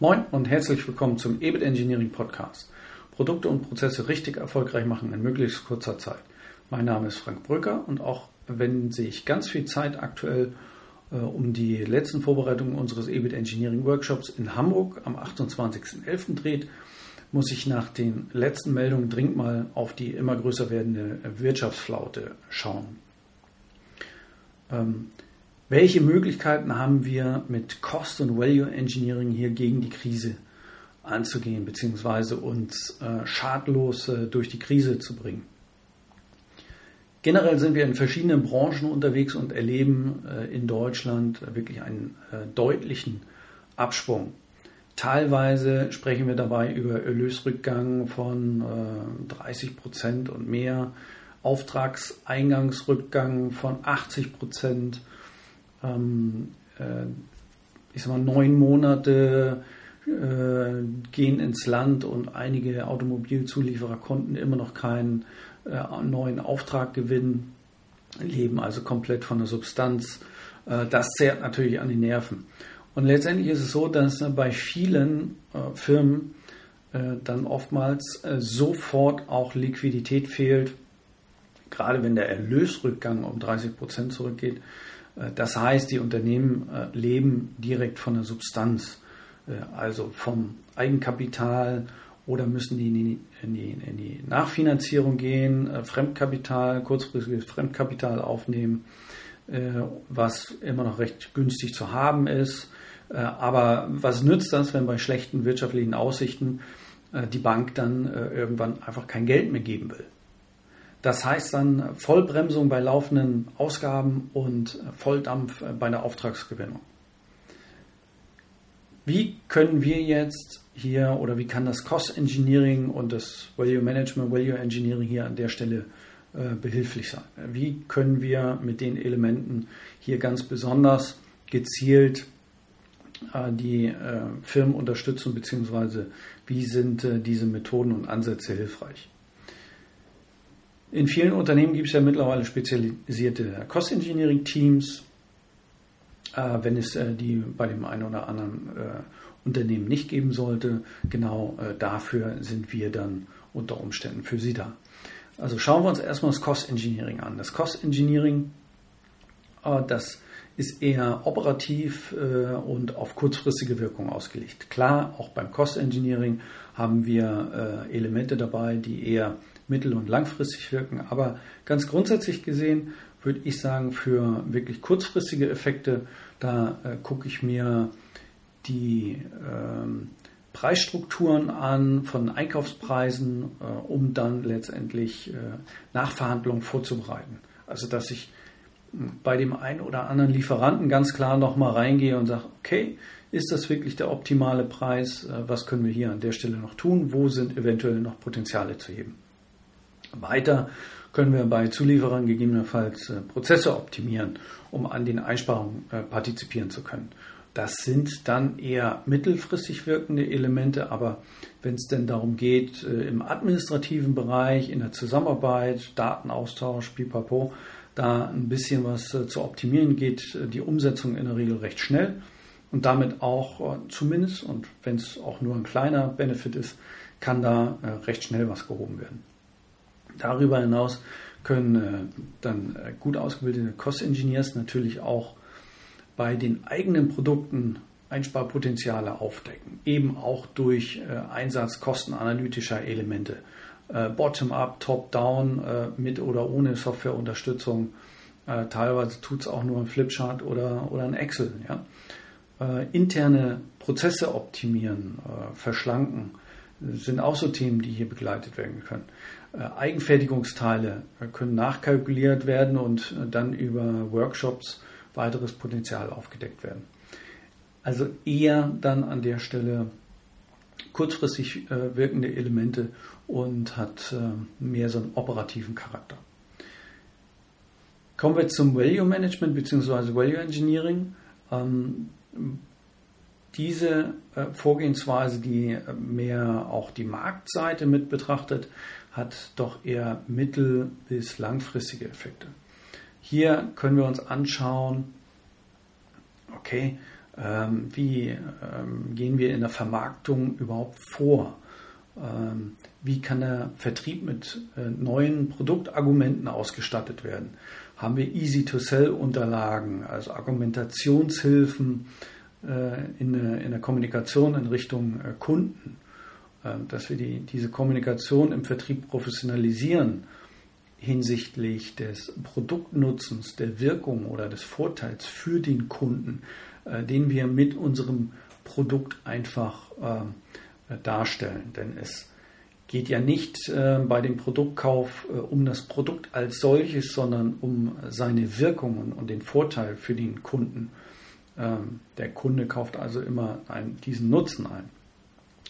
Moin und herzlich willkommen zum EBIT Engineering Podcast. Produkte und Prozesse richtig erfolgreich machen in möglichst kurzer Zeit. Mein Name ist Frank Brücker und auch wenn sich ganz viel Zeit aktuell äh, um die letzten Vorbereitungen unseres EBIT Engineering Workshops in Hamburg am 28.11. dreht, muss ich nach den letzten Meldungen dringend mal auf die immer größer werdende Wirtschaftsflaute schauen. Ähm, welche Möglichkeiten haben wir mit Cost und Value Engineering hier gegen die Krise anzugehen, beziehungsweise uns äh, schadlos äh, durch die Krise zu bringen? Generell sind wir in verschiedenen Branchen unterwegs und erleben äh, in Deutschland wirklich einen äh, deutlichen Absprung. Teilweise sprechen wir dabei über Erlösrückgang von 30 äh, Prozent und mehr, Auftragseingangsrückgang von 80 Prozent ähm, äh, ich sag mal, neun Monate äh, gehen ins Land und einige Automobilzulieferer konnten immer noch keinen äh, neuen Auftrag gewinnen, leben also komplett von der Substanz. Äh, das zehrt natürlich an die Nerven. Und letztendlich ist es so, dass bei vielen äh, Firmen äh, dann oftmals sofort auch Liquidität fehlt, gerade wenn der Erlösrückgang um 30 Prozent zurückgeht, äh, das heißt, die Unternehmen äh, leben direkt von der Substanz, äh, also vom Eigenkapital oder müssen die in die, in die, in die Nachfinanzierung gehen, Fremdkapital, kurzfristiges Fremdkapital aufnehmen, was immer noch recht günstig zu haben ist. Aber was nützt das, wenn bei schlechten wirtschaftlichen Aussichten die Bank dann irgendwann einfach kein Geld mehr geben will? Das heißt dann Vollbremsung bei laufenden Ausgaben und Volldampf bei der Auftragsgewinnung. Wie können wir jetzt hier oder wie kann das Cost Engineering und das Value Management, Value Engineering hier an der Stelle äh, behilflich sein? Wie können wir mit den Elementen hier ganz besonders gezielt äh, die äh, Firmen unterstützen, beziehungsweise wie sind äh, diese Methoden und Ansätze hilfreich? In vielen Unternehmen gibt es ja mittlerweile spezialisierte Cost Engineering Teams. Äh, wenn es äh, die bei dem einen oder anderen äh, Unternehmen nicht geben sollte, genau äh, dafür sind wir dann unter Umständen für Sie da. Also schauen wir uns erstmal das Cost Engineering an. Das Cost Engineering, äh, das ist eher operativ äh, und auf kurzfristige Wirkung ausgelegt. Klar, auch beim Cost Engineering haben wir Elemente dabei, die eher mittel- und langfristig wirken. Aber ganz grundsätzlich gesehen würde ich sagen, für wirklich kurzfristige Effekte, da äh, gucke ich mir die ähm, Preisstrukturen an von Einkaufspreisen, äh, um dann letztendlich äh, Nachverhandlungen vorzubereiten. Also dass ich hm, bei dem einen oder anderen Lieferanten ganz klar nochmal reingehe und sage, okay, ist das wirklich der optimale Preis? Äh, was können wir hier an der Stelle noch tun? Wo sind eventuell noch Potenziale zu heben? Weiter können wir bei Zulieferern gegebenenfalls äh, Prozesse optimieren, um an den Einsparungen äh, partizipieren zu können. Das sind dann eher mittelfristig wirkende Elemente, aber wenn es denn darum geht, äh, im administrativen Bereich, in der Zusammenarbeit, Datenaustausch, pipapo, da ein bisschen was zu optimieren, geht die Umsetzung in der Regel recht schnell und damit auch zumindest, und wenn es auch nur ein kleiner Benefit ist, kann da recht schnell was gehoben werden. Darüber hinaus können äh, dann äh, gut ausgebildete Cost Engineers natürlich auch bei den eigenen Produkten Einsparpotenziale aufdecken, eben auch durch äh, Einsatz kostenanalytischer Elemente. Bottom-up, top-down, mit oder ohne Softwareunterstützung. Teilweise tut es auch nur ein Flipchart oder, oder ein Excel. Ja? Interne Prozesse optimieren, verschlanken, sind auch so Themen, die hier begleitet werden können. Äh, Eigenfertigungsteile können nachkalkuliert werden und äh, dann über Workshops weiteres Potenzial aufgedeckt werden. Also eher dann an der Stelle kurzfristig äh, wirkende Elemente und hat mehr so einen operativen Charakter. Kommen wir zum Value Management bzw. Value Engineering. Diese Vorgehensweise, die mehr auch die Marktseite mit betrachtet, hat doch eher mittel- bis langfristige Effekte. Hier können wir uns anschauen, okay, Ähm, wie ähm, gehen wir in der Vermarktung überhaupt vor? Ähm, wie kann der Vertrieb mit äh, neuen Produktargumenten ausgestattet werden? Haben wir Easy-to-Sell-Unterlagen, also Argumentationshilfen äh, in, in, der Kommunikation in Richtung äh, Kunden? dass wir die, diese Kommunikation im Vertrieb professionalisieren hinsichtlich des Produktnutzens, der Wirkung oder des Vorteils für den Kunden, äh, den wir mit unserem Produkt einfach äh, darstellen. Denn es geht ja nicht äh, bei dem Produktkauf um das Produkt als solches, sondern um seine Wirkungen und den Vorteil für den Kunden. Ähm, der Kunde kauft also immer diesen Nutzen ein.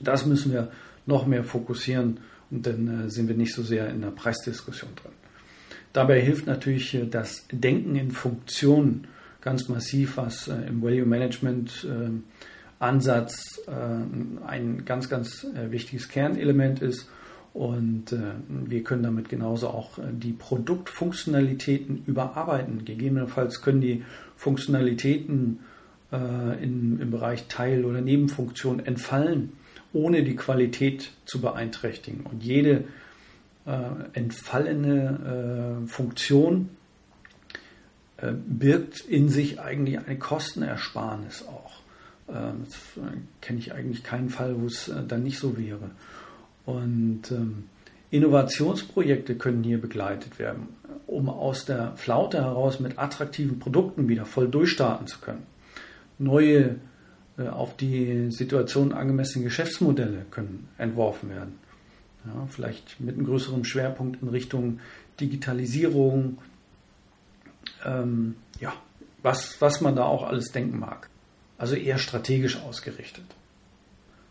Das müssen wir noch mehr fokussieren und dann sind wir nicht so sehr in der Preisdiskussion drin. Dabei hilft natürlich das Denken in Funktionen ganz massiv, was äh, im Value Management äh, Ansatz äh, ein ganz, ganz wichtiges Kernelement ist. Und wir können damit genauso auch die Produktfunktionalitäten überarbeiten. Gegebenenfalls können die Funktionalitäten in, im Bereich Teil- oder Nebenfunktion entfallen, ohne die Qualität zu beeinträchtigen. Und jede entfallene Funktion äh, birgt in sich eigentlich eine Kostenersparnis auch. Ähm, das äh, kenne ich eigentlich keinen Fall, wo es äh, dann nicht so wäre. Und ähm, Innovationsprojekte können hier begleitet werden, um aus der Flaute heraus mit attraktiven Produkten wieder voll durchstarten zu können. Neue, auf die Situation angemessene Geschäftsmodelle können entworfen werden. Ja, vielleicht mit einem größeren Schwerpunkt in Richtung Digitalisierung, ähm, ja, was, was man da auch alles denken mag. Also eher strategisch ausgerichtet.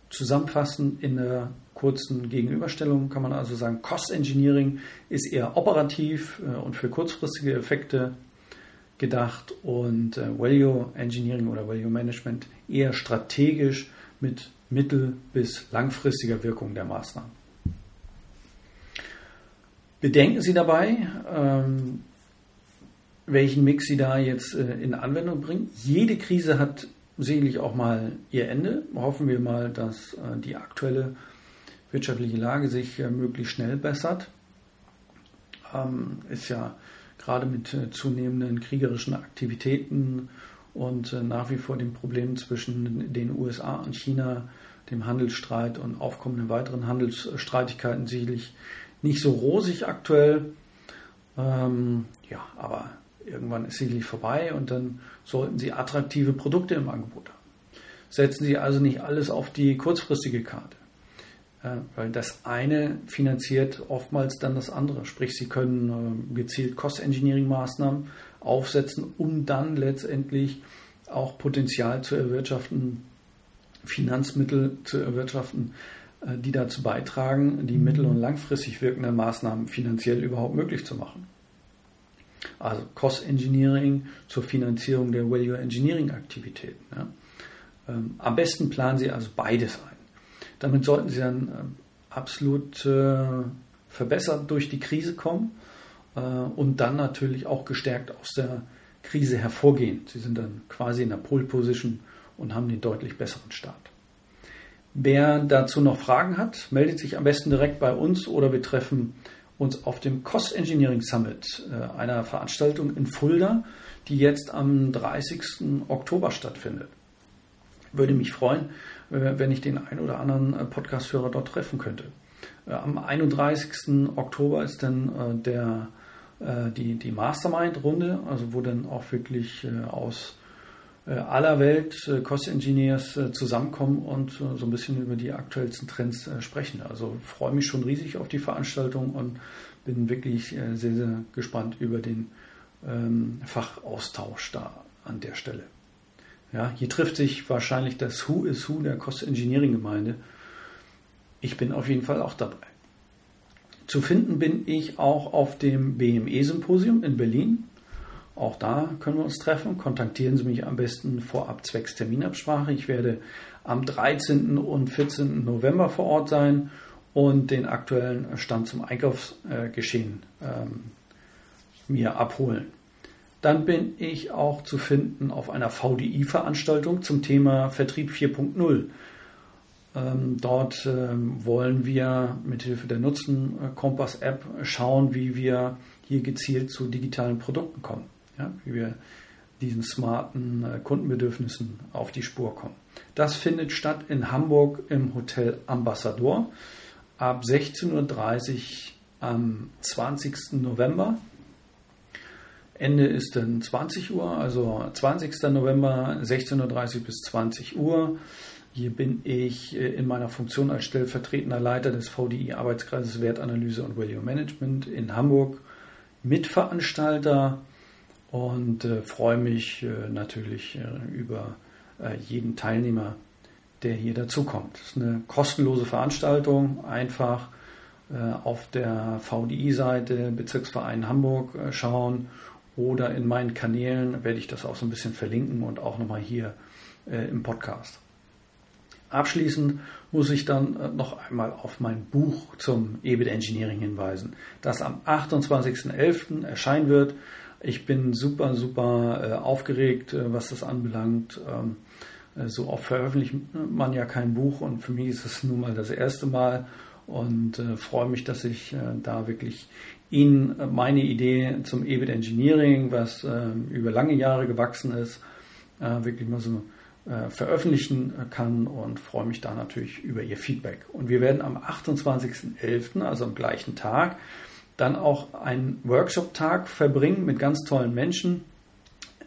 Zusammenfassend in der kurzen Gegenüberstellung kann man also sagen, Cost Engineering ist eher operativ äh, und für kurzfristige Effekte gedacht und äh, Value Engineering oder Value Management eher strategisch mit mittel- bis langfristiger Wirkung der Maßnahmen. Bedenken Sie dabei, ähm, welchen Mix sie da jetzt äh, in Anwendung bringen. Jede Krise hat sicherlich auch mal ihr Ende. Hoffen wir mal, dass äh, die aktuelle wirtschaftliche Lage sich äh, möglichst schnell bessert. Ähm, ist ja gerade mit zunehmenden kriegerischen Aktivitäten und nach wie vor den Problemen zwischen den USA und China, dem Handelsstreit und aufkommenden weiteren Handelsstreitigkeiten sicherlich nicht so rosig aktuell. Ähm, ja, aber Irgendwann ist sicherlich vorbei und dann sollten Sie attraktive Produkte im Angebot haben. Setzen Sie also nicht alles auf die kurzfristige Karte, weil das eine finanziert oftmals dann das andere. Sprich, Sie können äh, gezielt Cost-Engineering-Maßnahmen aufsetzen, um dann letztendlich auch Potenzial zu erwirtschaften, Finanzmittel zu erwirtschaften, äh, die dazu beitragen, die mittel- und langfristig wirkenden Maßnahmen finanziell überhaupt möglich zu machen also Cost Engineering zur Finanzierung der Value Engineering Aktivitäten. Ja. Ähm, am besten planen Sie also beides ein. Damit sollten Sie dann ähm, absolut äh, verbessert durch die Krise kommen äh, und dann natürlich auch gestärkt aus der Krise hervorgehen. Sie sind dann quasi in der Pole Position und haben den deutlich besseren Start. Wer dazu noch Fragen hat, meldet sich am besten direkt bei uns oder wir treffen uns auf dem Cost Engineering Summit, äh, einer Veranstaltung in Fulda, die jetzt am 30. Oktober stattfindet. Würde mich freuen, äh, wenn ich den ein oder anderen äh, Podcast-Hörer dort treffen könnte. Am 31. Oktober ist dann der, die, die Mastermind-Runde, also wo dann auch wirklich aus aller Welt Cost Engineers zusammenkommen und so ein bisschen über die aktuellsten Trends sprechen. Also freue mich schon riesig auf die Veranstaltung und bin wirklich sehr, sehr gespannt über den ähm, Fachaustausch da an der Stelle. Ja, hier trifft sich wahrscheinlich das Who is Who der Cost Engineering Gemeinde. Ich bin auf jeden Fall auch dabei. Zu finden bin ich auch auf dem BME Symposium in Berlin auch da können wir uns treffen. Kontaktieren Sie mich am besten vorab zwecks Terminabsprache. Ich werde am 13. und 14. November vor Ort sein und den aktuellen Stand zum Einkaufsgeschehen ähm, mir abholen. Dann bin ich auch zu finden auf einer VDI-Veranstaltung zum Thema Vertrieb 4.0. Ähm, dort ähm, wollen wir mithilfe der Nutzen Kompass App schauen, wie wir hier gezielt zu digitalen Produkten kommen, ja, wie wir diesen smarten äh, Kundenbedürfnissen auf die Spur kommen. Das findet statt in Hamburg im Hotel Ambassador ab 16.30 Uhr am 20. November. Ende ist dann 20 Uhr, also 20. November 16.30 Uhr bis 20 Uhr. Hier bin ich äh, in meiner Funktion als stellvertretender Leiter des VDI Arbeitskreises Wertanalyse und Value Management in Hamburg Mitveranstalter und äh, freue mich äh, natürlich über jeden Teilnehmer, der hier dazukommt. Es ist eine kostenlose Veranstaltung, einfach auf der VDI-Seite Bezirksverein Hamburg schauen oder in meinen Kanälen werde ich das auch so ein bisschen verlinken und auch nochmal hier im Podcast. Abschließend muss ich dann noch einmal auf mein Buch zum EBIT Engineering hinweisen, das am 28.11. erscheinen wird. Ich bin super, super äh, aufgeregt, äh, was das anbelangt. Ähm, äh, so oft veröffentlicht man ja kein Buch und für mich ist es nun mal das erste Mal und äh, freue mich, dass ich äh, da wirklich Ihnen äh, meine Idee zum EBIT Engineering, was über lange Jahre gewachsen ist, wirklich mal so veröffentlichen kann und freue mich da natürlich über Ihr Feedback. Und wir werden am 28.11., also am gleichen Tag, dann auch einen Workshop-Tag verbringen mit ganz tollen Menschen.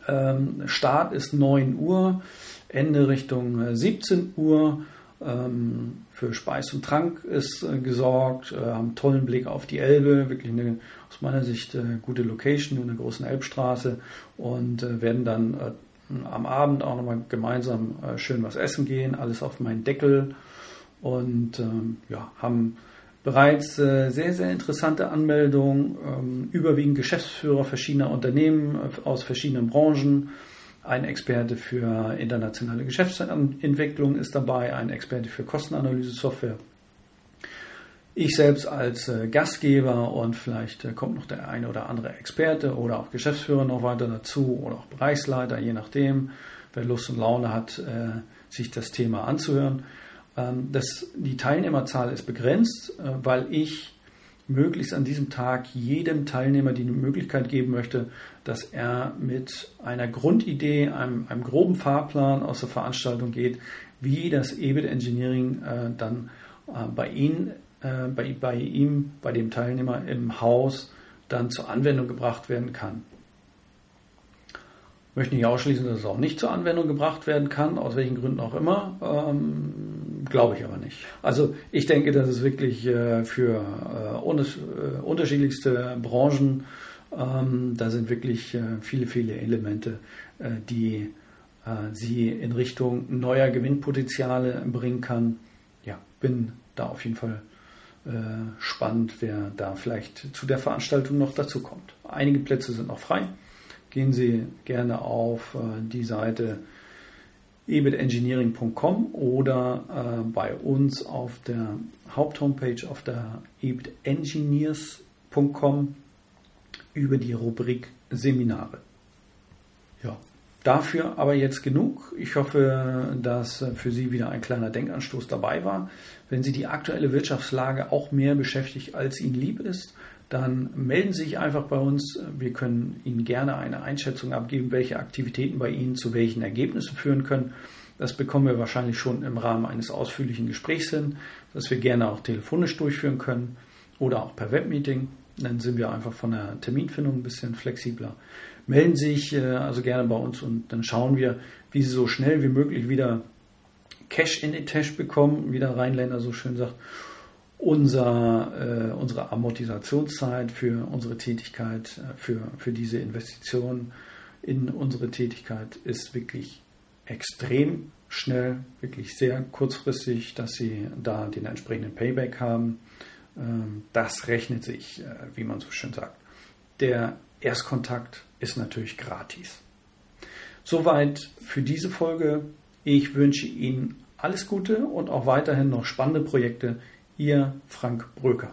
Ähm, Start ist 9 Uhr, Ende Richtung 17 äh, Uhr. Ähm, für Speis und Trank ist äh, gesorgt, äh, haben einen tollen Blick auf die Elbe, wirklich eine aus meiner Sicht äh, gute Location in der großen Elbstraße und werden dann am Abend auch nochmal gemeinsam schön was essen gehen, alles auf meinen Deckel und ähm, ja, haben bereits sehr, sehr interessante Anmeldungen, ähm, überwiegend Geschäftsführer verschiedener Unternehmen aus verschiedenen Branchen. Ein Experte für internationale Geschäftsentwicklung ist dabei, ein Experte für Kostenanalyse-Software. Ich selbst als äh, Gastgeber und vielleicht äh, kommt noch der eine oder andere Experte oder auch Geschäftsführer noch weiter dazu oder auch Bereichsleiter, je nachdem, wer Lust und Laune hat, äh, sich das Thema anzuhören. Ähm, das, die Teilnehmerzahl ist begrenzt, weil ich möglichst an diesem Tag jedem Teilnehmer die Möglichkeit geben möchte, dass er mit einer Grundidee, einem, einem groben Fahrplan aus der Veranstaltung geht, wie das EBIT Engineering äh, dann äh, bei, ihn, äh, bei, bei ihm, bei dem Teilnehmer im Haus dann zur Anwendung gebracht werden kann möchte nicht ausschließen, dass es auch nicht zur Anwendung gebracht werden kann, aus welchen Gründen auch immer. Ähm, Glaube ich aber nicht. Also ich denke, dass es wirklich äh, für äh, äh, unterschiedlichste Branchen, ähm, da sind wirklich viele, viele Elemente, die sie in Richtung neuer Gewinnpotenziale bringen kann. Ja, bin da auf jeden Fall spannend, wer da vielleicht zu der Veranstaltung noch dazu kommt. Einige Plätze sind noch frei gehen Sie gerne auf die Seite ebitengineering.com oder äh, bei uns auf der Haupthomepage auf der ebitengineers.com über die Rubrik Seminare. Ja, dafür aber jetzt genug. Ich hoffe, dass für Sie wieder ein kleiner Denkanstoß dabei war. Wenn Sie die aktuelle Wirtschaftslage auch mehr beschäftigt, als Ihnen lieb ist, dann melden Sie sich einfach bei uns. Wir können Ihnen gerne eine Einschätzung abgeben, welche Aktivitäten bei Ihnen zu welchen Ergebnissen führen können. Das bekommen wir wahrscheinlich schon im Rahmen eines ausführlichen Gesprächs hin, das wir gerne auch telefonisch durchführen können oder auch per Webmeeting. Dann sind wir einfach von der Terminfindung ein bisschen flexibler. Melden Sie sich äh, also gerne bei uns und dann schauen wir, wie Sie so schnell wie möglich wieder Cash in den Tash bekommen, wie der Rheinländer so schön sagt unser, äh, unsere Amortisationszeit für unsere Tätigkeit, äh, für, für diese Investition in unsere Tätigkeit ist wirklich extrem schnell, wirklich sehr kurzfristig, dass Sie da den entsprechenden Payback haben. Ähm, das rechnet sich, äh, wie man so schön sagt. Der Erstkontakt ist natürlich gratis. Soweit für diese Folge. Ich wünsche Ihnen alles Gute und auch weiterhin noch spannende Projekte Ihr Frank Bröker.